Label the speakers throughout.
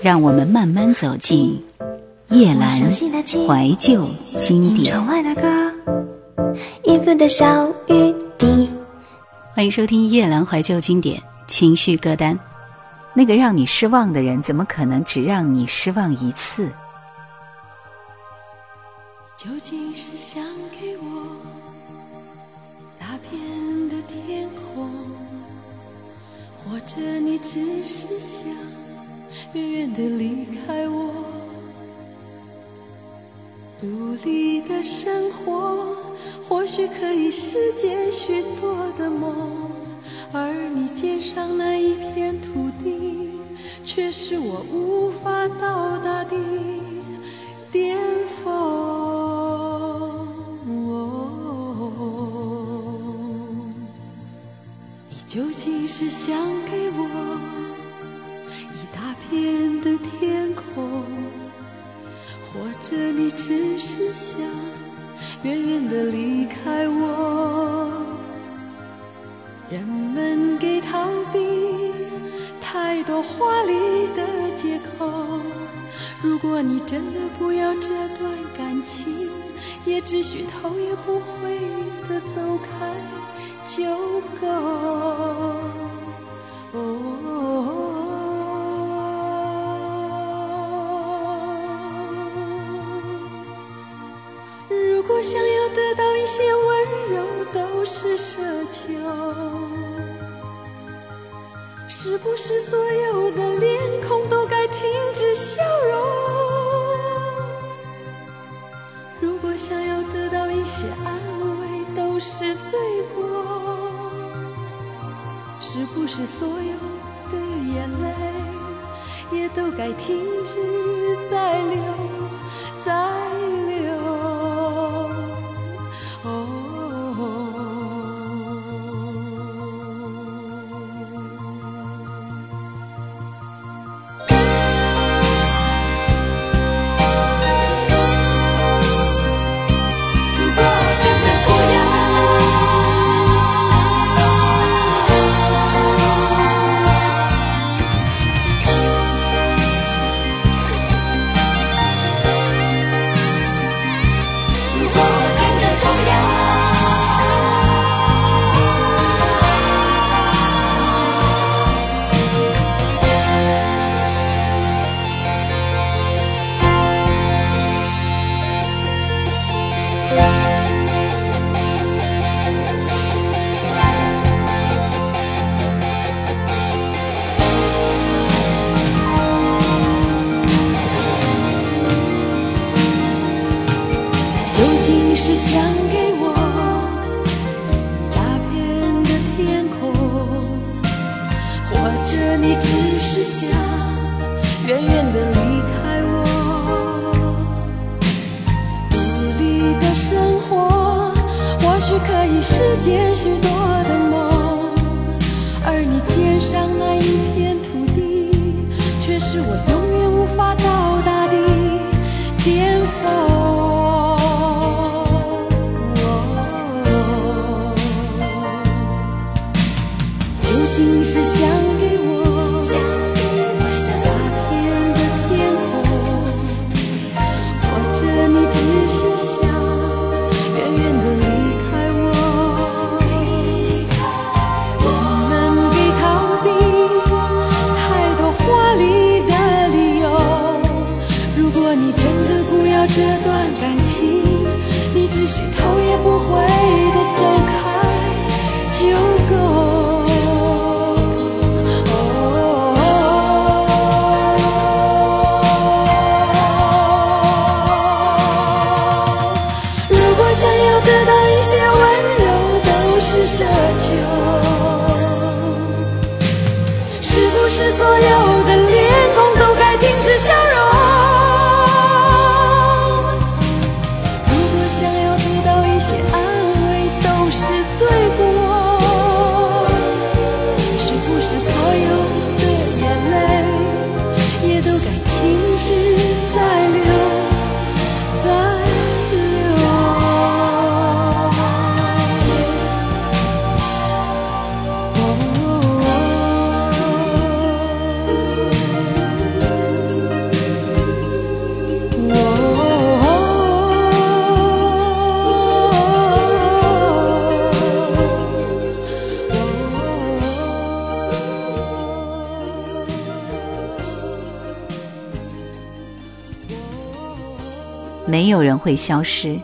Speaker 1: 让我们慢慢走进夜阑
Speaker 2: 怀
Speaker 1: 旧经典。欢迎收听夜阑怀旧经典情绪歌单。那个让你失望的人，怎么可能只让你失望一次？
Speaker 3: 究竟是想给我大片的天空，或者你只是想远远的离开我？独立的生活或许可以实现许多的梦。而你肩上那一片土地，却是我无法到达的巅峰。你究竟是想给我华丽的借口。如果你真的不要这段感情，也只需头也不回的走开就够。哦如果想要得到一些温柔，都是奢求。是不是所有的脸孔都该停止笑容？如果想要得到一些安慰，都是罪过。是不是所有的眼泪也都该停止再流，可以实现许多的梦而你肩上那一片土地却是我永远无法到达的巅峰究竟是想这段感情，你只需头也不回的走开。
Speaker 1: 有人会消失，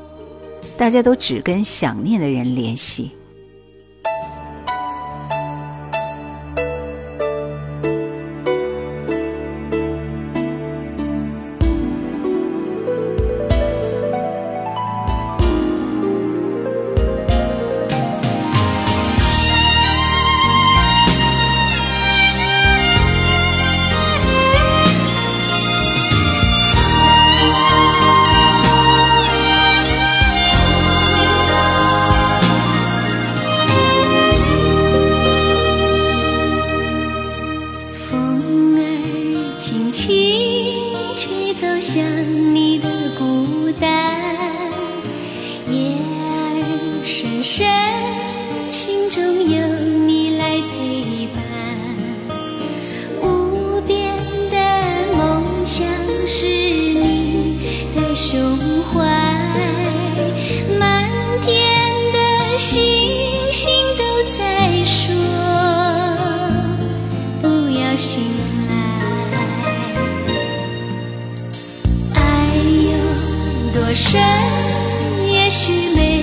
Speaker 1: 大家都只跟想念的人联系。
Speaker 4: 也许没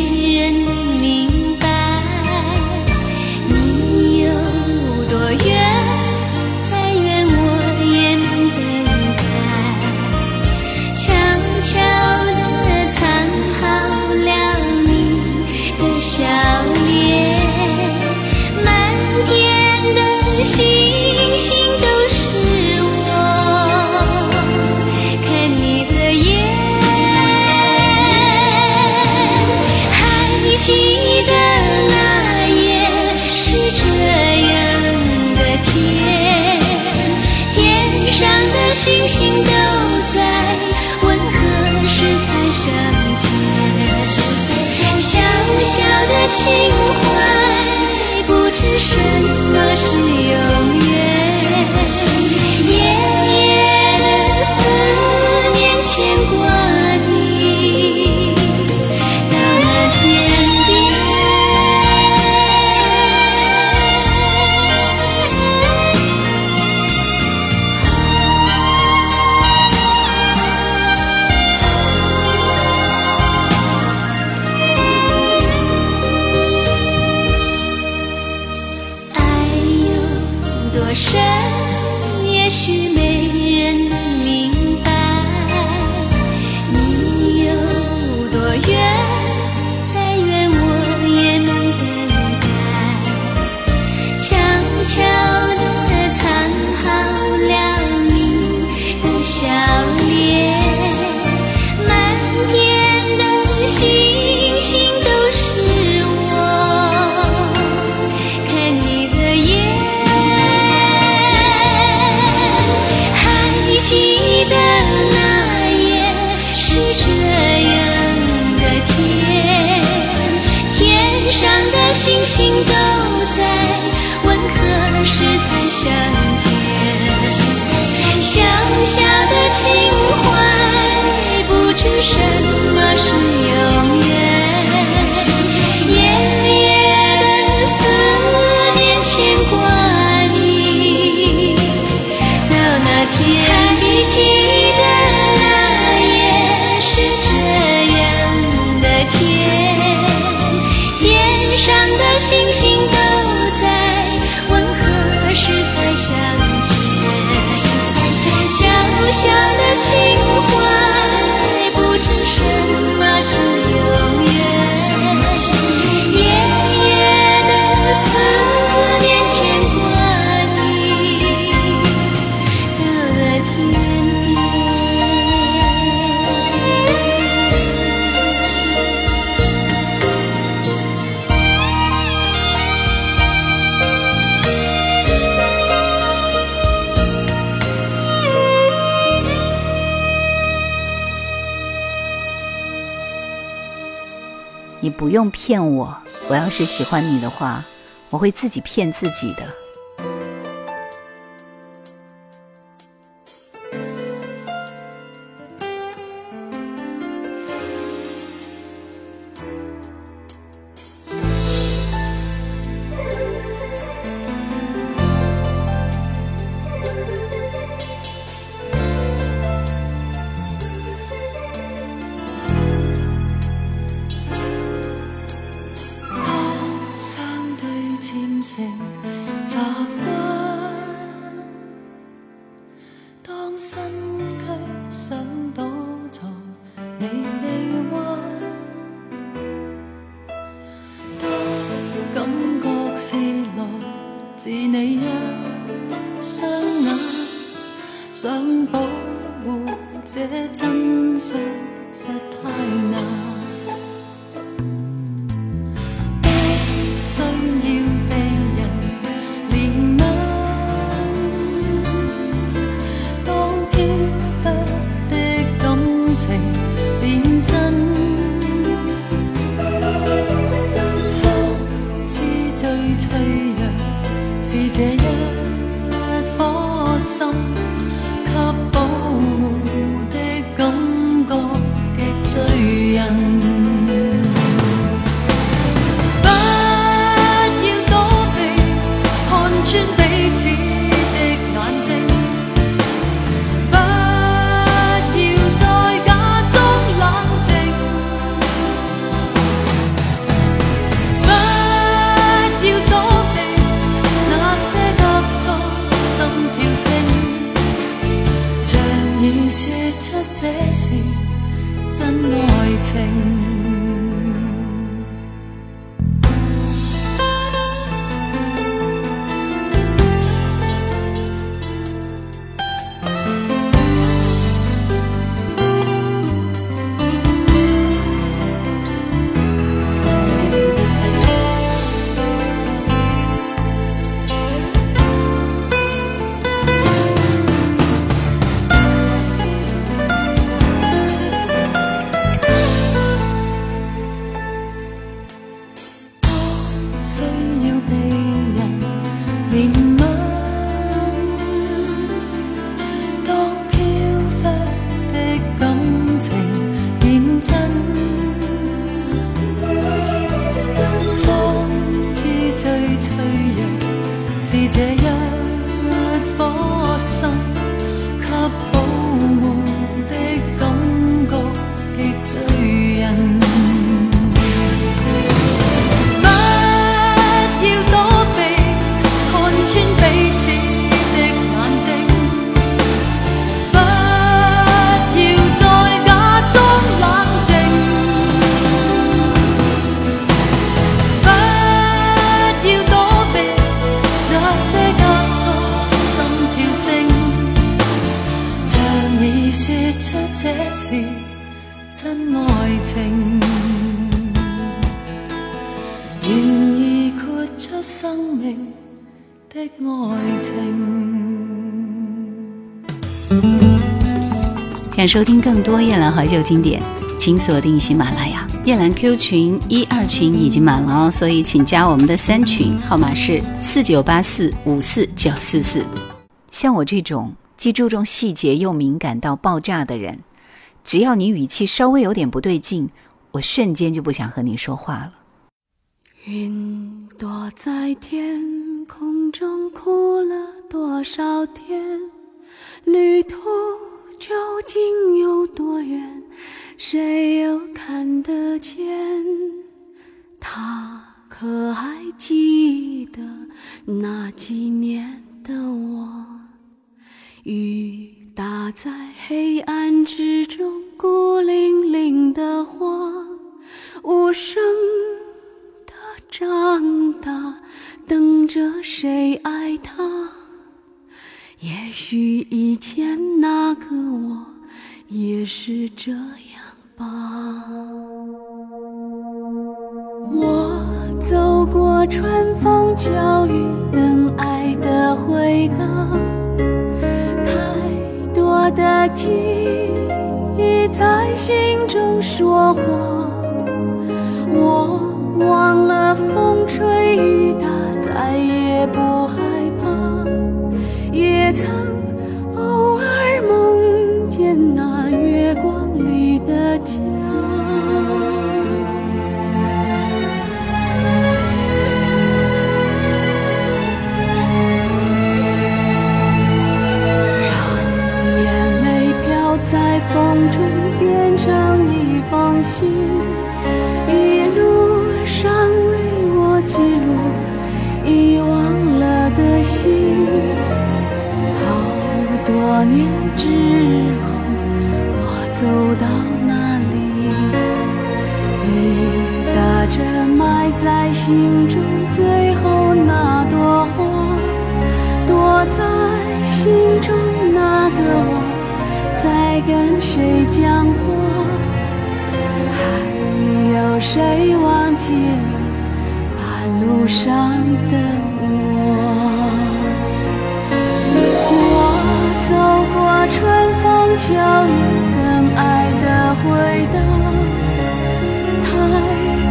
Speaker 1: 用骗我，我要是喜欢你的话，我会自己骗自己的。
Speaker 3: 双眼，想保护这真相实太难。生命的爱情。
Speaker 1: 想收听更多夜兰怀旧经典，请锁定喜马拉雅。夜兰 Q 群一二群已经满了哦，所以请加我们的三群，号码是四九八四五四九四四。像我这种既注重细节又敏感到爆炸的人，只要你语气稍微有点不对劲，我瞬间就不想和你说话了。
Speaker 4: 云朵在天空中哭了多少天？旅途。究竟有多远？谁又看得见？他可还记得那几年的我？雨打在黑暗之中，孤零零的花，无声长大，等着谁爱他？也许以前那个我也是这样吧。我走过春风秋雨，等爱的回答。太多的记忆在心中说话，吹雨打，再也不害怕也曾偶尔梦见那月光里的家，让眼泪飘在风中，变成一封信，心中最后那朵花，躲在心中那个我，在跟谁讲话？还有谁忘记了半路上的我？我走过春风秋雨，等爱的回答。太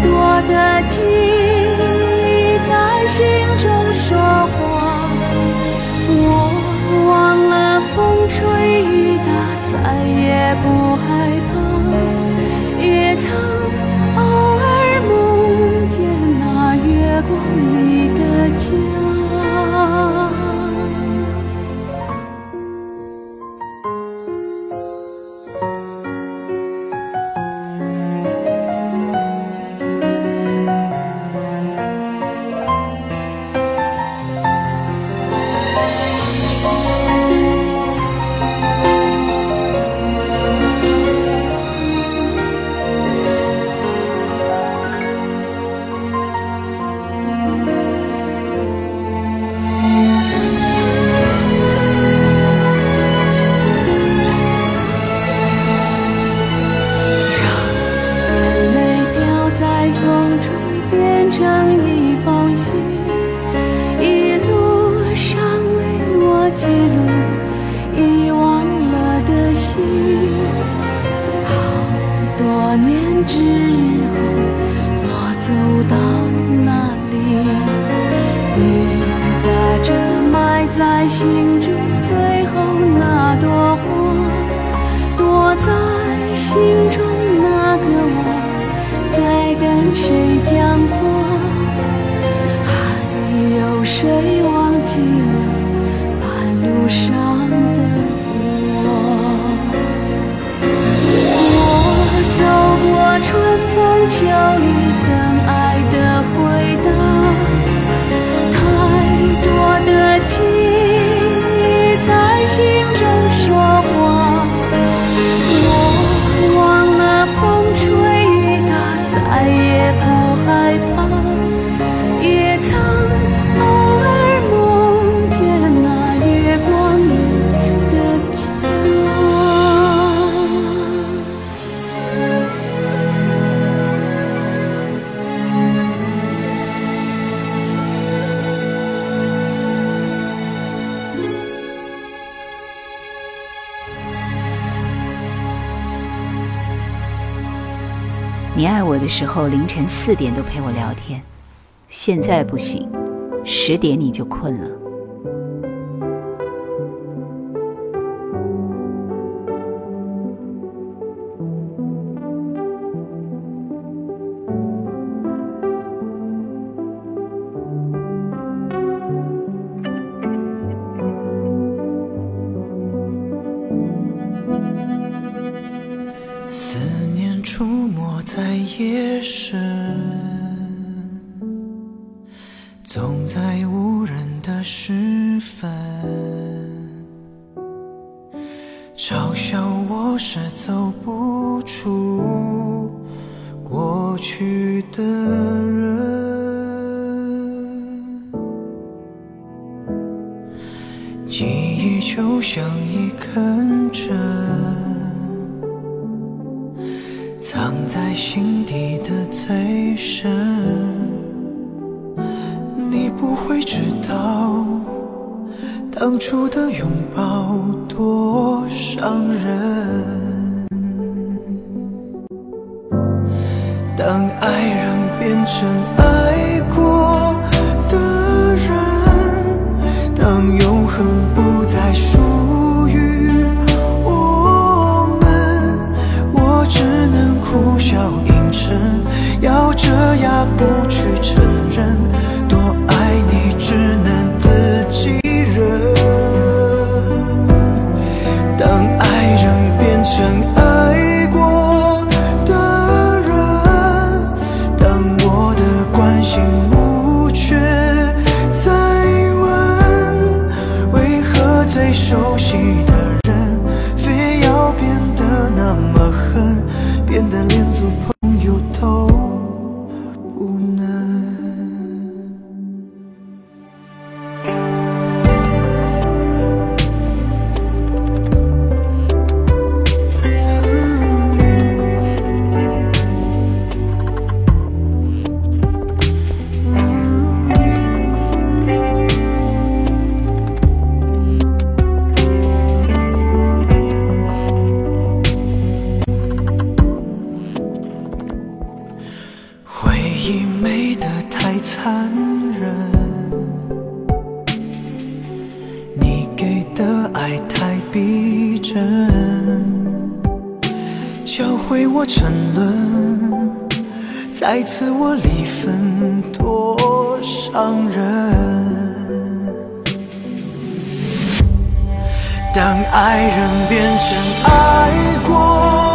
Speaker 4: 多的记忆心中说话，我忘了风吹雨打，再也不害怕。也曾偶尔梦见那月光里的家。之后我走到哪里雨打着埋在心中最后那朵花躲在心中那个我在跟谁讲话教育
Speaker 1: 的时候，凌晨四点都陪我聊天，现在不行，十点你就困了。
Speaker 5: 夜深总在无人的时分嘲笑我是走不出过去的人。记忆就像一颗当初的拥抱多伤人，当爱人变成爱人。当爱人变成爱过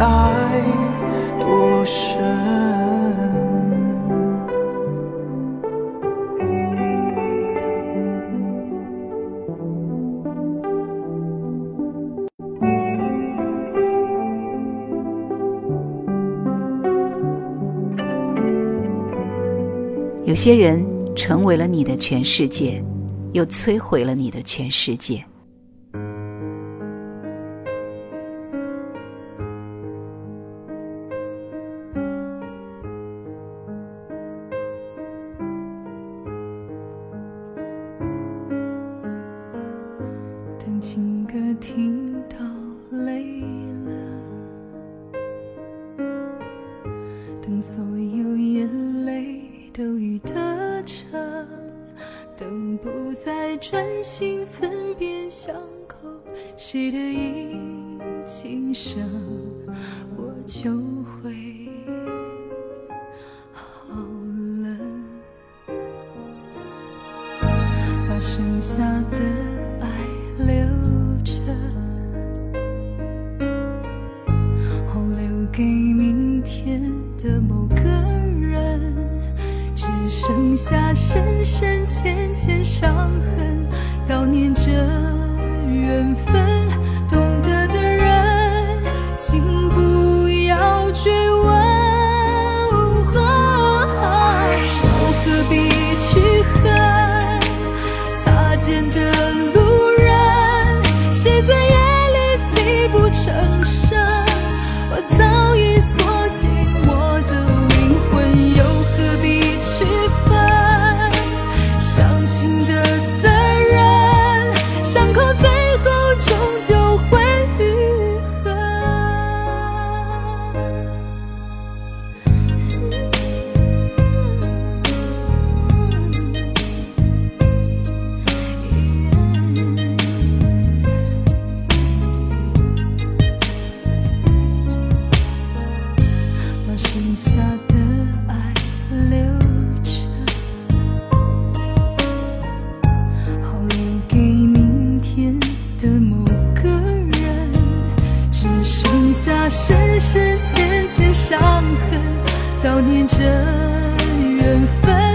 Speaker 5: 爱多深？
Speaker 1: 有些人成为了你的全世界，又摧毁了你的全世界。
Speaker 3: 都已得逞，等不再专心分辨巷口谁的一轻声，我就会好了。把剩下下深深浅浅伤痕，悼念着缘分。懂得的人，请不要追问。我何必去恨？擦肩的路人，谁在夜里泣不成声？我早已留下深深浅浅伤痕，悼念着缘分。